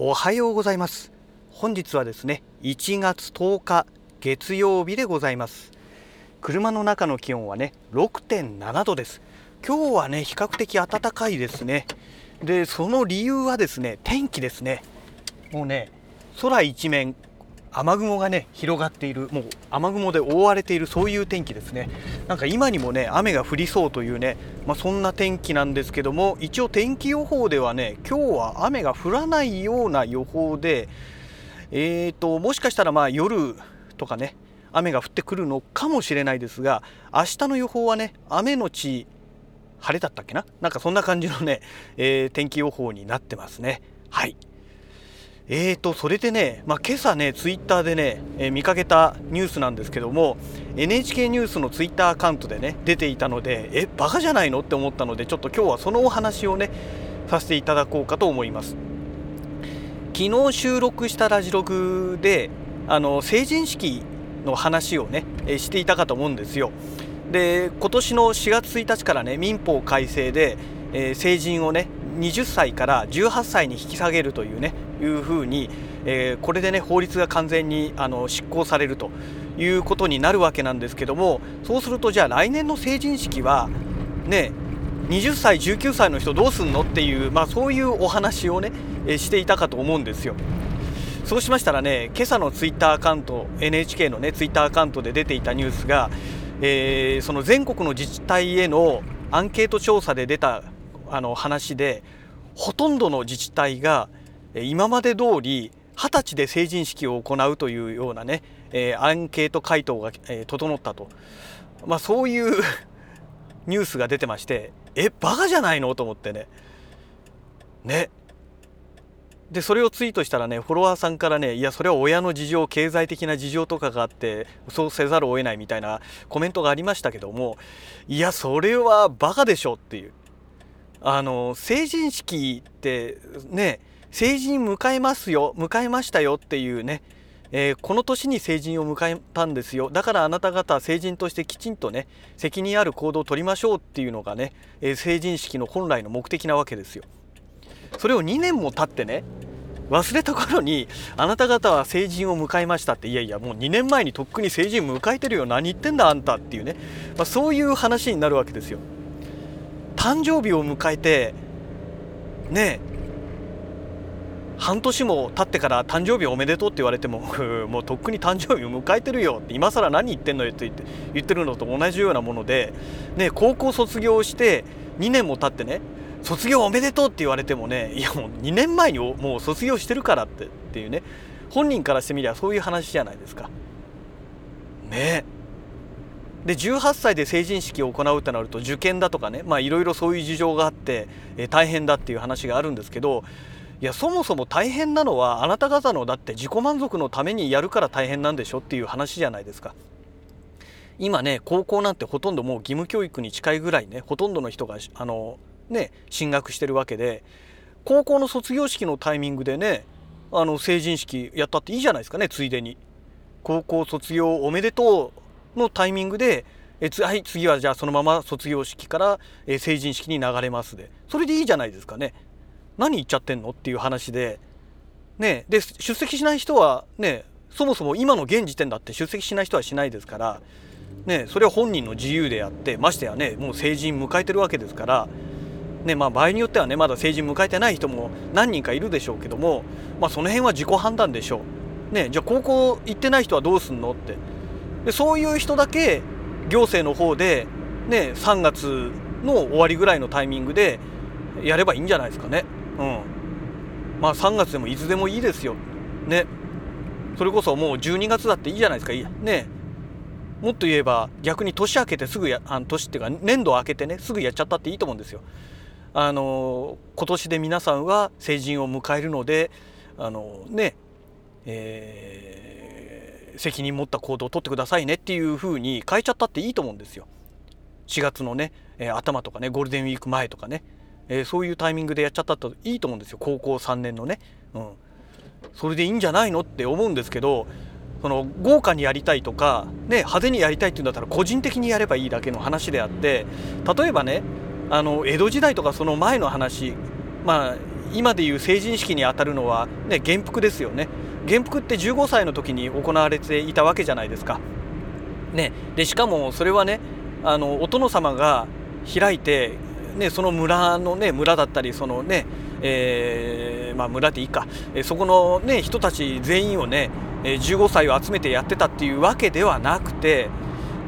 おはようございます。本日はですね1月10日月曜日でございます。車の中の気温はね6.7度です。今日はね比較的暖かいですね。でその理由はですね天気ですね。もうね空一面雨雲がね広がっているもう雨雲で覆われているそういう天気ですね。なんか今にもね雨が降りそうというね、まあ、そんな天気なんですけども一応天気予報ではね今日は雨が降らないような予報でえーともしかしたらまあ夜とかね雨が降ってくるのかもしれないですが明日の予報はね雨のち晴れだったっけな？なんかそんな感じのね、えー、天気予報になってますね。はい。えーと、それでね、まあ、今朝ね、ツイッターでね、えー、見かけたニュースなんですけども、NHK ニュースのツイッターアカウントでね、出ていたので、え、バカじゃないの？って思ったので、ちょっと今日はそのお話をね、させていただこうかと思います。昨日収録したラジログで、あの成人式の話をね、え、していたかと思うんですよ。で、今年の4月1日からね、民法改正で、えー、成人をね、20歳から18歳に引き下げるというねいうふうに、えー、これでね法律が完全にあの執行されるということになるわけなんですけどもそうするとじゃあ来年の成人式はね20歳19歳の人どうすんのっていう、まあ、そういうお話をね、えー、していたかと思うんですよ。そうしましたらね今朝のツイッターアカウント NHK のねツイッターアカウントで出ていたニュースが、えー、その全国の自治体へのアンケート調査で出たあの話でほとんどの自治体が今まで通り20歳で成人式を行うというようなね、え、アンケート回答が、え、整ったと、まあ、そういう ニュースが出てましてえバカじゃないの？と思ってね。ね。でそれをツイートしたらねフォロワーさんからねいやそれは親の事情経済的な事情とかがあってそうせざるを得ないみたいなコメントがありましたけどもいやそれはバカでしょっていう。あの成人式ってね成人迎えますよ迎えましたよっていうね、えー、この年に成人を迎えたんですよ。だからあなた方成人としてきちんとね責任ある行動をとりましょうっていうのがね、えー、成人式の本来の目的なわけですよ。それを2年も経ってね忘れた頃にあなた方は成人を迎えましたっていやいやもう2年前にとっくに成人迎えてるよ何言ってんだあんたっていうね、まあ、そういう話になるわけですよ。誕生日を迎えてね半年も経ってから誕生日おめでとうって言われてももうとっくに誕生日を迎えてるよって今更何言ってんのよって言って言ってるのと同じようなもので、ね、高校卒業して2年も経ってね卒業おめでとうって言われてもねいやもう2年前にもう卒業してるからってっていうね本人からしてみりゃそういう話じゃないですか。ねで18歳で成人式を行うってなると受験だとかねいろいろそういう事情があって、えー、大変だっていう話があるんですけどいやそもそも大変なのはあなた方のだって自己満足のためにやるから大変なんでしょっていう話じゃないですか。今ね高校なんてほとんどもう義務教育に近いぐらいねほとんどの人があのね進学してるわけで高校の卒業式のタイミングでねあの成人式やったっていいじゃないですかねついでに。高校卒業おめでとうのタイミングでえはい次はじゃあそのまま卒業式から、え成人式に流れますでそれでいいじゃないですかね。何言っちゃってんの？っていう話で、ね、で出席しない人はねそもそも今の現時点だって出席しない人はしないですから、ね、それは本人の自由であってましてやねもう成人迎えてるわけですから、ねまあ、場合によってはねまだ成人迎えてない人も何人かいるでしょうけども、まあ、その辺は自己判断でしょう。ね、じゃあ高校行ってない人はどうすんの？って。でそういう人だけ行政の方で、ね、3月の終わりぐらいのタイミングでやればいいんじゃないですかね。うん。まあ3月でもいつでもいいですよ。ね。それこそもう12月だっていいじゃないですか。ね。もっと言えば逆に年明けてすぐやあの年っていうか年度明けてねすぐやっちゃったっていいと思うんですよ。あの今年で皆さんは成人を迎えるのであのね、えー、責任持った行動をとってくださいねっていうふうに変えちゃったっていいと思うんですよ。4月のね、え、頭とかねゴールデンウィーク前とかね。えー、そういうタイミングでやっちゃったといいと思うんですよ。高校3年のね、うん、それでいいんじゃないのって思うんですけどその豪華にやりたいとか、ね、派手にやりたいっていうんだったら個人的にやればいいだけの話であって例えばねあの江戸時代とかその前の話まあ今でいう成人式にあたるのは、ね、元服ですよね。元服って15歳の時に行われていたわけじゃないですか。ね、でしかもそれはねあのお殿様が開いて、ね、その村のね村だったりそのね、えー、まあ、村でいいか、えそこのね人たち全員をね15歳を集めてやってたっていうわけではなくて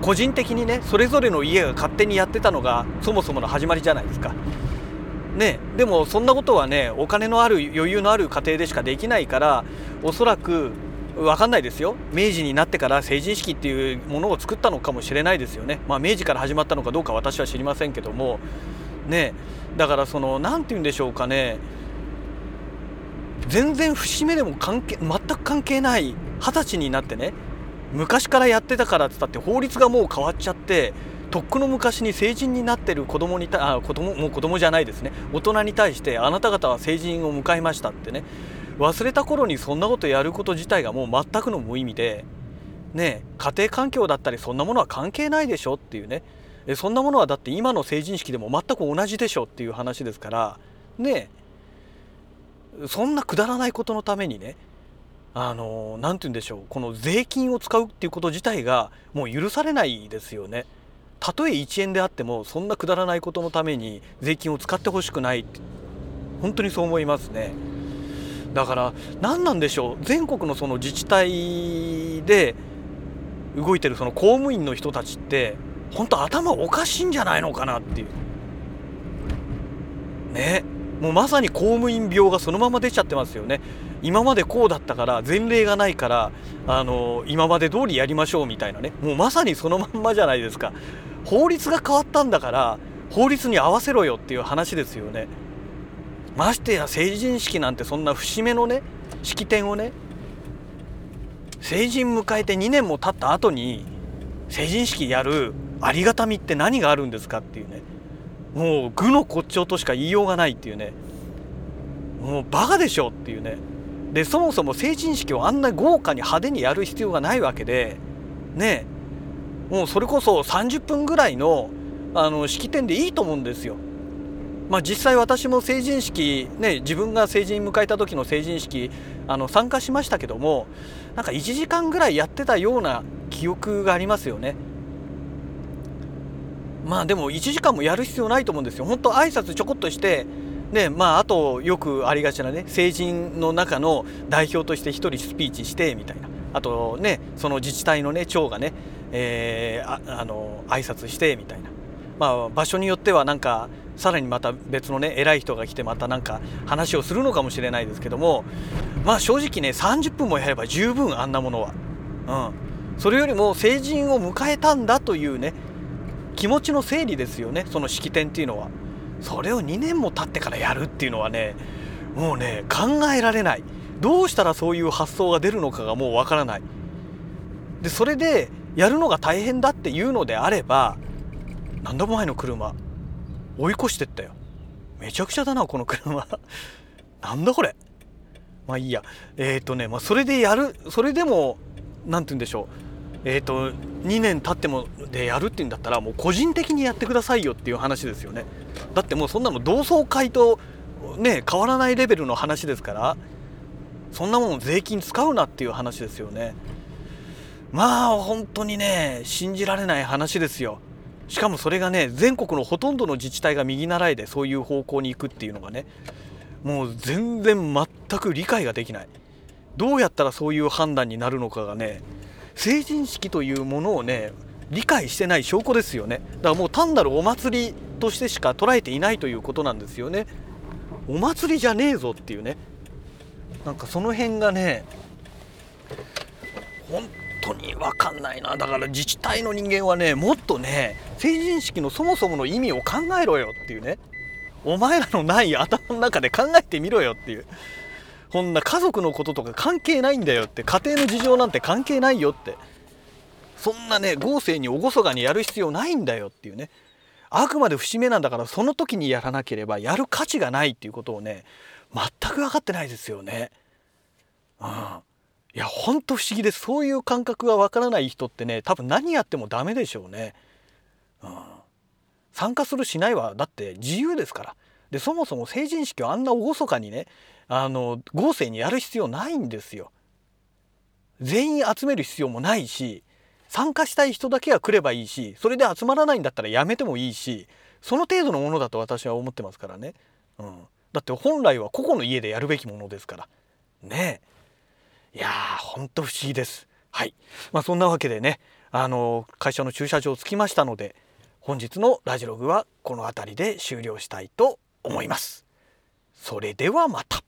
個人的にねそれぞれの家が勝手にやってたのがそもそもの始まりじゃないですか。ね、でもそんなことはねお金のある余裕のある家庭でしかできないからおそらく分かんないですよ。明治になってから成人式っていうものを作ったのかもしれないですよね。まあ明治から始まったのかどうか私は知りませんけどもねだからその何て言うんでしょうかね。全然節目でも関係全く関係ない二十歳になってね昔からやってたからっつったって法律がもう変わっちゃってとっくの昔に成人になってる子供にたあ子供もう子供じゃないですね。大人に対してあなた方は成人を迎えましたってね。忘れた頃にそんなことやること自体がもう全くの無意味でね家庭環境だったりそんなものは関係ないでしょっていうね。そんなものはだって今の成人式でも全く同じでしょっていう話ですからねそんなくだらないことのためにねあの何て言うんでしょうこの税金を使うっていうこと自体がもう許されないですよね。たとえ1円であってもそんなくだらないことのために税金を使ってほしくない本当にそう思いますね。だから何なんでしょう全国のその自治体で動いてるその公務員の人たちって本当頭おかしいんじゃないのかなっていう。ね。もうまさに公務員病がそのまま出ちゃってますよね。今までこうだったから前例がないからあの今まで通りやりましょうみたいなね。もうまさにそのまんまじゃないですか。法律が変わったんだから法律に合わせろよっていう話ですよね。ましてや成人式なんてそんな節目のね式典をね成人迎えて2年も経った後に成人式やるありがたみって何があるんですかっていうね。もう愚の骨頂としか言いようがないっていうね。もうバカでしょっていうね。でそもそも成人式をあんな豪華に派手にやる必要がないわけで。ね。もうそれこそ30分ぐらいのあの式典でいいと思うんですよ。まあ、実際私も成人式ね自分が成人迎えた時の成人式あの参加しましたけどもなんか1時間ぐらいやってたような記憶がありますよね。まあでも1時間もやる必要ないと思うんですよ。本当挨拶ちょこっとしてねまああとよくありがちなね成人の中の代表として1人スピーチしてみたいなあとねその自治体のね長がね、えー、ああの挨拶してみたいな、まあ、場所によってはなんかさらにまた別のね偉い人が来てまたなんか話をするのかもしれないですけどもまあ正直ね30分もやれば十分あんなものは。うん、それよりも成人を迎えたんだというね気持ちの整理ですよねその式典っていうのは。それを2年も経ってからやるっていうのはねもうね考えられないどうしたらそういう発想が出るのかがもうわからないでそれでやるのが大変だっていうのであれば何度も前の車追い越してったよ。めちゃくちゃだなこの車。なんだこれ。まあいいや。えっ、ー、とね、まあ、それでやるそれでも何て言うんでしょう。えっ、ー、と2年経ってもでやるっていうんだったらもう個人的にやってくださいよっていう話ですよね。だってもうそんなの同窓会とね変わらないレベルの話ですからそんなもん税金使うなっていう話ですよね。まあ本当にね信じられない話ですよ。しかもそれがね全国のほとんどの自治体が右習いでそういう方向に行くっていうのがねもう全然全く理解ができない。どうやったらそういう判断になるのかがね成人式というものをね理解してない証拠ですよね。だからもう単なるお祭りとしてしか捉えていないということなんですよね。お祭りじゃねえぞっていうね。なんかその辺がね本当に分かんないな。だから自治体の人間はねもっとね成人式のそもそもの意味を考えろよっていうね。お前らのない頭の中で考えてみろよっていう。こんな家族のこととか関係ないんだよって。家庭の事情なんて関係ないよって。そんなね豪勢に厳かにやる必要ないんだよっていうね。あくまで節目なんだからその時にやらなければやる価値がないっていうことをね全く分かってないですよね。うん。いやほんと不思議です。そういう感覚がわからない人ってね多分何やってもダメでしょうね、うん、参加するしないはだって自由ですから。でそもそも成人式をあんな厳かにねあの豪勢にやる必要ないんですよ。全員集める必要もないし参加したい人だけが来ればいいしそれで集まらないんだったらやめてもいいしその程度のものだと私は思ってますからね。うん、だって本来は個々の家でやるべきものですから。ね。えいやーほんと不思議です。はいまあ、そんなわけでねあの会社の駐車場着きましたので本日のラジログはこの辺りで終了したいと思います。それではまた。